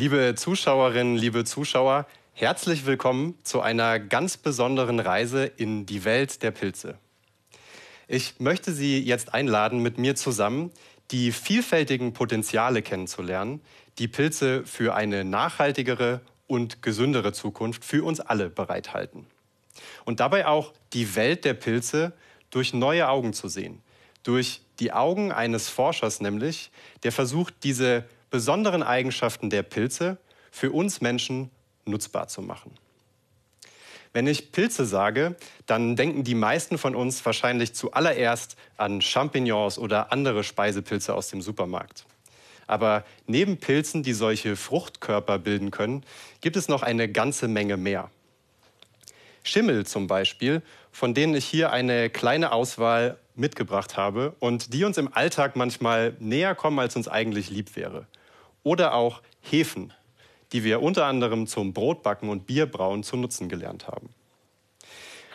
Liebe Zuschauerinnen, liebe Zuschauer, herzlich willkommen zu einer ganz besonderen Reise in die Welt der Pilze. Ich möchte Sie jetzt einladen, mit mir zusammen die vielfältigen Potenziale kennenzulernen, die Pilze für eine nachhaltigere und gesündere Zukunft für uns alle bereithalten. Und dabei auch die Welt der Pilze durch neue Augen zu sehen. Durch die Augen eines Forschers nämlich, der versucht, diese besonderen Eigenschaften der Pilze für uns Menschen nutzbar zu machen. Wenn ich Pilze sage, dann denken die meisten von uns wahrscheinlich zuallererst an Champignons oder andere Speisepilze aus dem Supermarkt. Aber neben Pilzen, die solche Fruchtkörper bilden können, gibt es noch eine ganze Menge mehr. Schimmel zum Beispiel, von denen ich hier eine kleine Auswahl mitgebracht habe und die uns im Alltag manchmal näher kommen, als uns eigentlich lieb wäre. Oder auch Hefen, die wir unter anderem zum Brotbacken und Bierbrauen zu nutzen gelernt haben.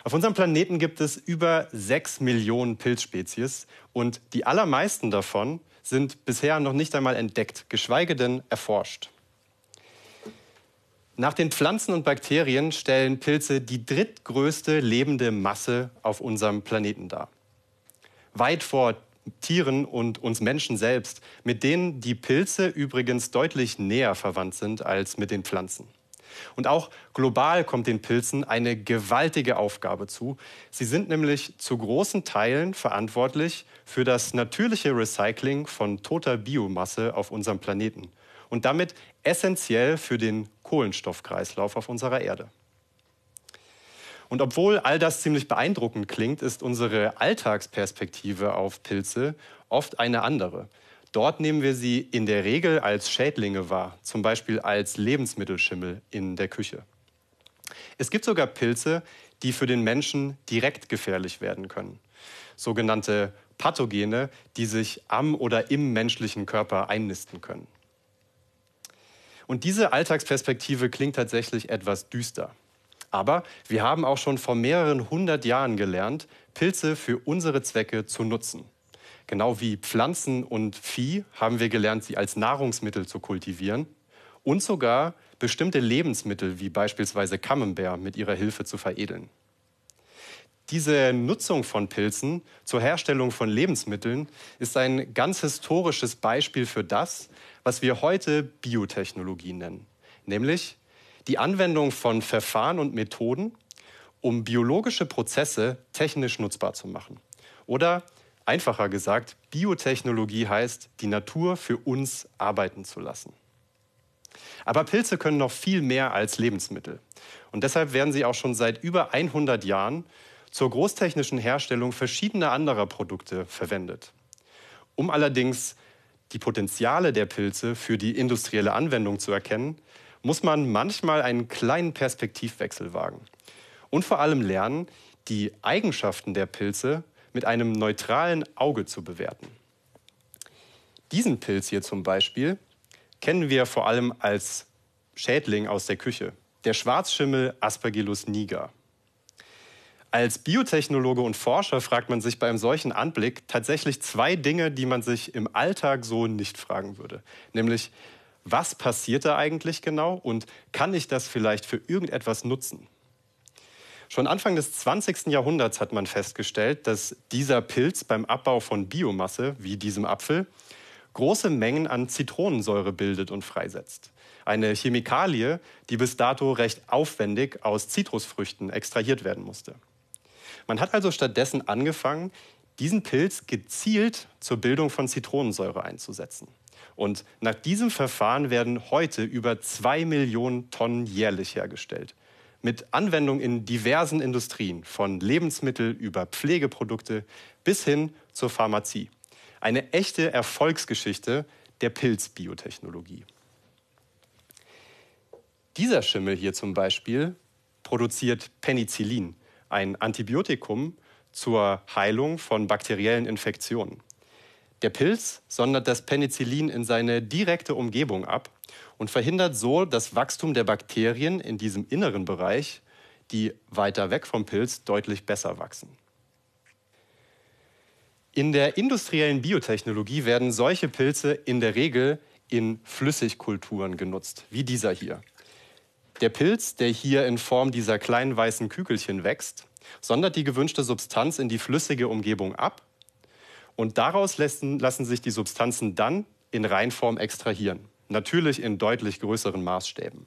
Auf unserem Planeten gibt es über sechs Millionen Pilzspezies und die allermeisten davon sind bisher noch nicht einmal entdeckt, geschweige denn erforscht. Nach den Pflanzen und Bakterien stellen Pilze die drittgrößte lebende Masse auf unserem Planeten dar. Weit vor Tieren und uns Menschen selbst, mit denen die Pilze übrigens deutlich näher verwandt sind als mit den Pflanzen. Und auch global kommt den Pilzen eine gewaltige Aufgabe zu. Sie sind nämlich zu großen Teilen verantwortlich für das natürliche Recycling von toter Biomasse auf unserem Planeten und damit essentiell für den Kohlenstoffkreislauf auf unserer Erde. Und obwohl all das ziemlich beeindruckend klingt, ist unsere Alltagsperspektive auf Pilze oft eine andere. Dort nehmen wir sie in der Regel als Schädlinge wahr, zum Beispiel als Lebensmittelschimmel in der Küche. Es gibt sogar Pilze, die für den Menschen direkt gefährlich werden können. Sogenannte Pathogene, die sich am oder im menschlichen Körper einnisten können. Und diese Alltagsperspektive klingt tatsächlich etwas düster. Aber wir haben auch schon vor mehreren hundert Jahren gelernt, Pilze für unsere Zwecke zu nutzen. Genau wie Pflanzen und Vieh haben wir gelernt, sie als Nahrungsmittel zu kultivieren und sogar bestimmte Lebensmittel wie beispielsweise Camembert mit ihrer Hilfe zu veredeln. Diese Nutzung von Pilzen zur Herstellung von Lebensmitteln ist ein ganz historisches Beispiel für das, was wir heute Biotechnologie nennen, nämlich die Anwendung von Verfahren und Methoden, um biologische Prozesse technisch nutzbar zu machen. Oder einfacher gesagt, Biotechnologie heißt, die Natur für uns arbeiten zu lassen. Aber Pilze können noch viel mehr als Lebensmittel. Und deshalb werden sie auch schon seit über 100 Jahren zur großtechnischen Herstellung verschiedener anderer Produkte verwendet. Um allerdings die Potenziale der Pilze für die industrielle Anwendung zu erkennen, muss man manchmal einen kleinen Perspektivwechsel wagen und vor allem lernen, die Eigenschaften der Pilze mit einem neutralen Auge zu bewerten. Diesen Pilz hier zum Beispiel kennen wir vor allem als Schädling aus der Küche, der Schwarzschimmel Aspergillus niger. Als Biotechnologe und Forscher fragt man sich bei einem solchen Anblick tatsächlich zwei Dinge, die man sich im Alltag so nicht fragen würde. Nämlich, was passiert da eigentlich genau und kann ich das vielleicht für irgendetwas nutzen? Schon Anfang des 20. Jahrhunderts hat man festgestellt, dass dieser Pilz beim Abbau von Biomasse, wie diesem Apfel, große Mengen an Zitronensäure bildet und freisetzt. Eine Chemikalie, die bis dato recht aufwendig aus Zitrusfrüchten extrahiert werden musste. Man hat also stattdessen angefangen, diesen Pilz gezielt zur Bildung von Zitronensäure einzusetzen. Und nach diesem Verfahren werden heute über zwei Millionen Tonnen jährlich hergestellt. Mit Anwendung in diversen Industrien, von Lebensmittel über Pflegeprodukte bis hin zur Pharmazie. Eine echte Erfolgsgeschichte der Pilzbiotechnologie. Dieser Schimmel hier zum Beispiel produziert Penicillin, ein Antibiotikum zur Heilung von bakteriellen Infektionen. Der Pilz sondert das Penicillin in seine direkte Umgebung ab und verhindert so das Wachstum der Bakterien in diesem inneren Bereich, die weiter weg vom Pilz deutlich besser wachsen. In der industriellen Biotechnologie werden solche Pilze in der Regel in Flüssigkulturen genutzt, wie dieser hier. Der Pilz, der hier in Form dieser kleinen weißen Kügelchen wächst, sondert die gewünschte Substanz in die flüssige Umgebung ab und daraus lassen, lassen sich die Substanzen dann in Reinform extrahieren, natürlich in deutlich größeren Maßstäben.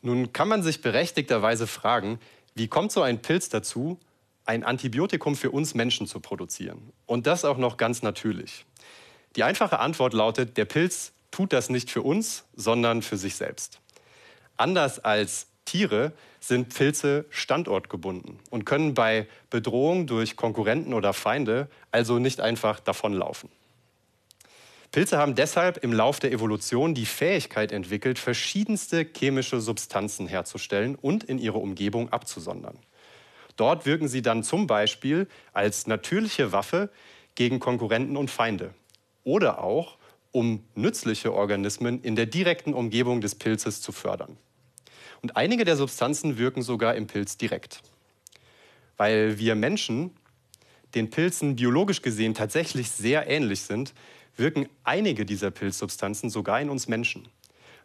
Nun kann man sich berechtigterweise fragen, wie kommt so ein Pilz dazu, ein Antibiotikum für uns Menschen zu produzieren? Und das auch noch ganz natürlich. Die einfache Antwort lautet, der Pilz tut das nicht für uns, sondern für sich selbst. Anders als Tiere sind Pilze standortgebunden und können bei Bedrohung durch Konkurrenten oder Feinde also nicht einfach davonlaufen. Pilze haben deshalb im Lauf der Evolution die Fähigkeit entwickelt, verschiedenste chemische Substanzen herzustellen und in ihre Umgebung abzusondern. Dort wirken sie dann zum Beispiel als natürliche Waffe gegen Konkurrenten und Feinde oder auch um nützliche Organismen in der direkten Umgebung des Pilzes zu fördern. Und einige der Substanzen wirken sogar im Pilz direkt. Weil wir Menschen den Pilzen biologisch gesehen tatsächlich sehr ähnlich sind, wirken einige dieser Pilzsubstanzen sogar in uns Menschen.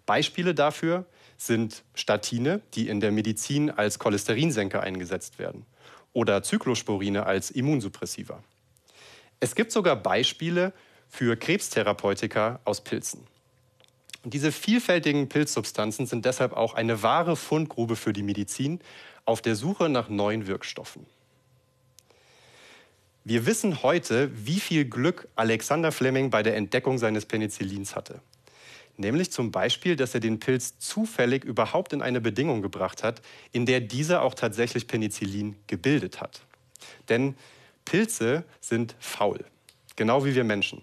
Beispiele dafür sind Statine, die in der Medizin als Cholesterinsenker eingesetzt werden, oder Zyklosporine als Immunsuppressiva. Es gibt sogar Beispiele für Krebstherapeutika aus Pilzen. Und diese vielfältigen Pilzsubstanzen sind deshalb auch eine wahre Fundgrube für die Medizin auf der Suche nach neuen Wirkstoffen. Wir wissen heute, wie viel Glück Alexander Fleming bei der Entdeckung seines Penicillins hatte. Nämlich zum Beispiel, dass er den Pilz zufällig überhaupt in eine Bedingung gebracht hat, in der dieser auch tatsächlich Penicillin gebildet hat. Denn Pilze sind faul, genau wie wir Menschen.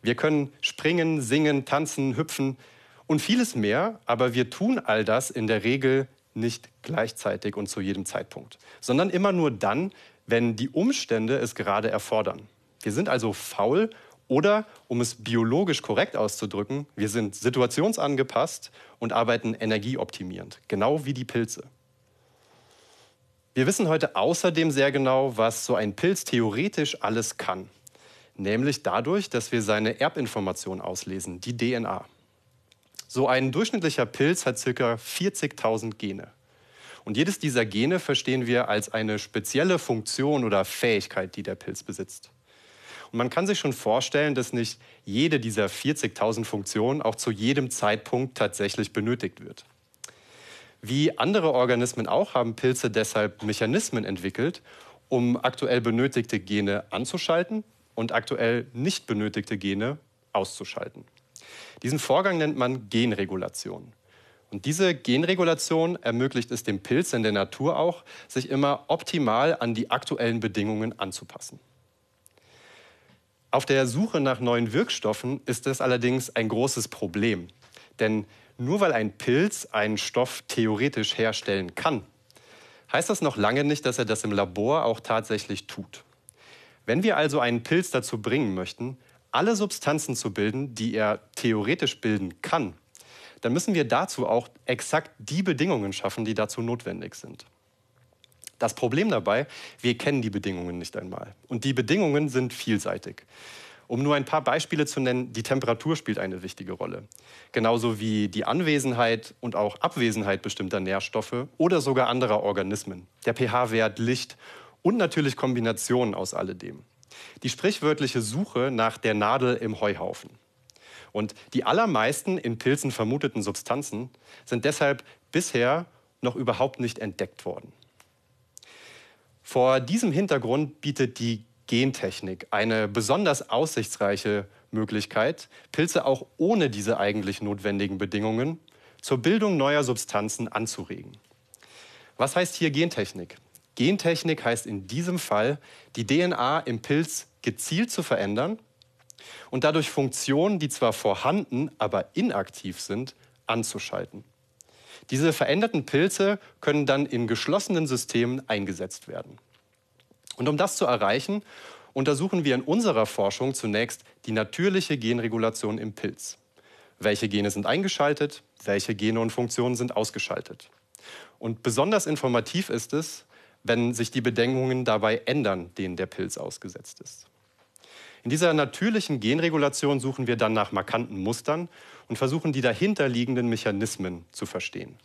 Wir können springen, singen, tanzen, hüpfen und vieles mehr, aber wir tun all das in der Regel nicht gleichzeitig und zu jedem Zeitpunkt, sondern immer nur dann, wenn die Umstände es gerade erfordern. Wir sind also faul oder, um es biologisch korrekt auszudrücken, wir sind situationsangepasst und arbeiten energieoptimierend, genau wie die Pilze. Wir wissen heute außerdem sehr genau, was so ein Pilz theoretisch alles kann nämlich dadurch, dass wir seine Erbinformation auslesen, die DNA. So ein durchschnittlicher Pilz hat ca. 40.000 Gene. Und jedes dieser Gene verstehen wir als eine spezielle Funktion oder Fähigkeit, die der Pilz besitzt. Und man kann sich schon vorstellen, dass nicht jede dieser 40.000 Funktionen auch zu jedem Zeitpunkt tatsächlich benötigt wird. Wie andere Organismen auch haben Pilze deshalb Mechanismen entwickelt, um aktuell benötigte Gene anzuschalten und aktuell nicht benötigte Gene auszuschalten. Diesen Vorgang nennt man Genregulation. Und diese Genregulation ermöglicht es dem Pilz in der Natur auch, sich immer optimal an die aktuellen Bedingungen anzupassen. Auf der Suche nach neuen Wirkstoffen ist es allerdings ein großes Problem. Denn nur weil ein Pilz einen Stoff theoretisch herstellen kann, heißt das noch lange nicht, dass er das im Labor auch tatsächlich tut. Wenn wir also einen Pilz dazu bringen möchten, alle Substanzen zu bilden, die er theoretisch bilden kann, dann müssen wir dazu auch exakt die Bedingungen schaffen, die dazu notwendig sind. Das Problem dabei, wir kennen die Bedingungen nicht einmal. Und die Bedingungen sind vielseitig. Um nur ein paar Beispiele zu nennen, die Temperatur spielt eine wichtige Rolle. Genauso wie die Anwesenheit und auch Abwesenheit bestimmter Nährstoffe oder sogar anderer Organismen. Der pH-Wert, Licht und natürlich Kombinationen aus alledem. Die sprichwörtliche Suche nach der Nadel im Heuhaufen. Und die allermeisten in Pilzen vermuteten Substanzen sind deshalb bisher noch überhaupt nicht entdeckt worden. Vor diesem Hintergrund bietet die Gentechnik eine besonders aussichtsreiche Möglichkeit, Pilze auch ohne diese eigentlich notwendigen Bedingungen zur Bildung neuer Substanzen anzuregen. Was heißt hier Gentechnik? Gentechnik heißt in diesem Fall, die DNA im Pilz gezielt zu verändern und dadurch Funktionen, die zwar vorhanden, aber inaktiv sind, anzuschalten. Diese veränderten Pilze können dann in geschlossenen Systemen eingesetzt werden. Und um das zu erreichen, untersuchen wir in unserer Forschung zunächst die natürliche Genregulation im Pilz. Welche Gene sind eingeschaltet, welche Gene und Funktionen sind ausgeschaltet. Und besonders informativ ist es, wenn sich die Bedingungen dabei ändern, denen der Pilz ausgesetzt ist. In dieser natürlichen Genregulation suchen wir dann nach markanten Mustern und versuchen die dahinterliegenden Mechanismen zu verstehen.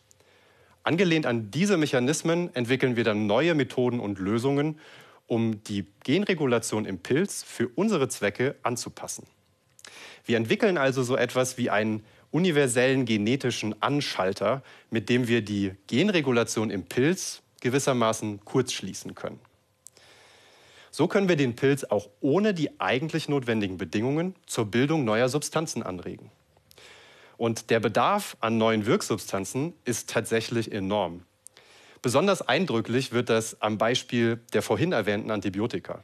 Angelehnt an diese Mechanismen entwickeln wir dann neue Methoden und Lösungen, um die Genregulation im Pilz für unsere Zwecke anzupassen. Wir entwickeln also so etwas wie einen universellen genetischen Anschalter, mit dem wir die Genregulation im Pilz gewissermaßen kurzschließen können. So können wir den Pilz auch ohne die eigentlich notwendigen Bedingungen zur Bildung neuer Substanzen anregen. Und der Bedarf an neuen Wirksubstanzen ist tatsächlich enorm. Besonders eindrücklich wird das am Beispiel der vorhin erwähnten Antibiotika.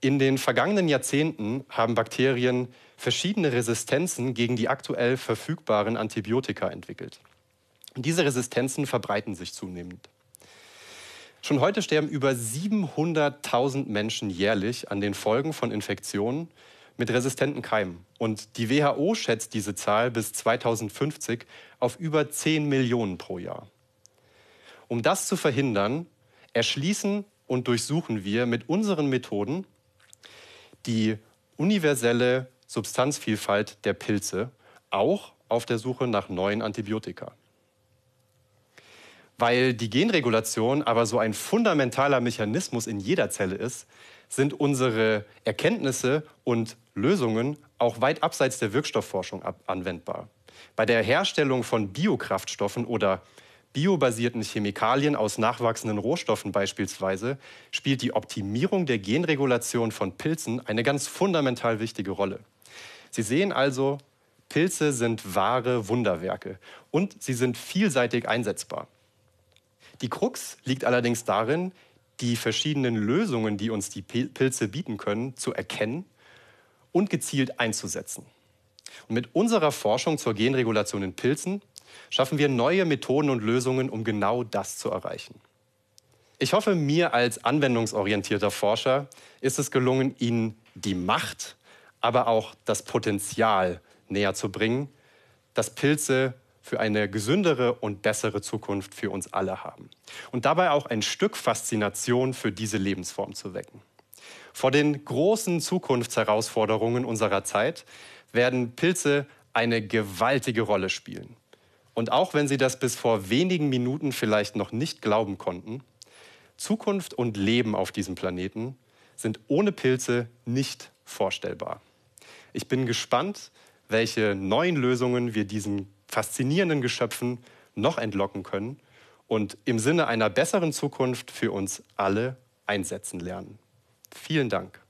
In den vergangenen Jahrzehnten haben Bakterien verschiedene Resistenzen gegen die aktuell verfügbaren Antibiotika entwickelt. Diese Resistenzen verbreiten sich zunehmend. Schon heute sterben über 700.000 Menschen jährlich an den Folgen von Infektionen mit resistenten Keimen. Und die WHO schätzt diese Zahl bis 2050 auf über 10 Millionen pro Jahr. Um das zu verhindern, erschließen und durchsuchen wir mit unseren Methoden die universelle Substanzvielfalt der Pilze, auch auf der Suche nach neuen Antibiotika. Weil die Genregulation aber so ein fundamentaler Mechanismus in jeder Zelle ist, sind unsere Erkenntnisse und Lösungen auch weit abseits der Wirkstoffforschung anwendbar. Bei der Herstellung von Biokraftstoffen oder biobasierten Chemikalien aus nachwachsenden Rohstoffen beispielsweise spielt die Optimierung der Genregulation von Pilzen eine ganz fundamental wichtige Rolle. Sie sehen also, Pilze sind wahre Wunderwerke und sie sind vielseitig einsetzbar. Die Krux liegt allerdings darin, die verschiedenen Lösungen, die uns die Pilze bieten können, zu erkennen und gezielt einzusetzen. Und mit unserer Forschung zur Genregulation in Pilzen schaffen wir neue Methoden und Lösungen, um genau das zu erreichen. Ich hoffe, mir als anwendungsorientierter Forscher ist es gelungen, Ihnen die Macht, aber auch das Potenzial näher zu bringen, das Pilze für eine gesündere und bessere Zukunft für uns alle haben. Und dabei auch ein Stück Faszination für diese Lebensform zu wecken. Vor den großen Zukunftsherausforderungen unserer Zeit werden Pilze eine gewaltige Rolle spielen. Und auch wenn Sie das bis vor wenigen Minuten vielleicht noch nicht glauben konnten, Zukunft und Leben auf diesem Planeten sind ohne Pilze nicht vorstellbar. Ich bin gespannt, welche neuen Lösungen wir diesen faszinierenden Geschöpfen noch entlocken können und im Sinne einer besseren Zukunft für uns alle einsetzen lernen. Vielen Dank.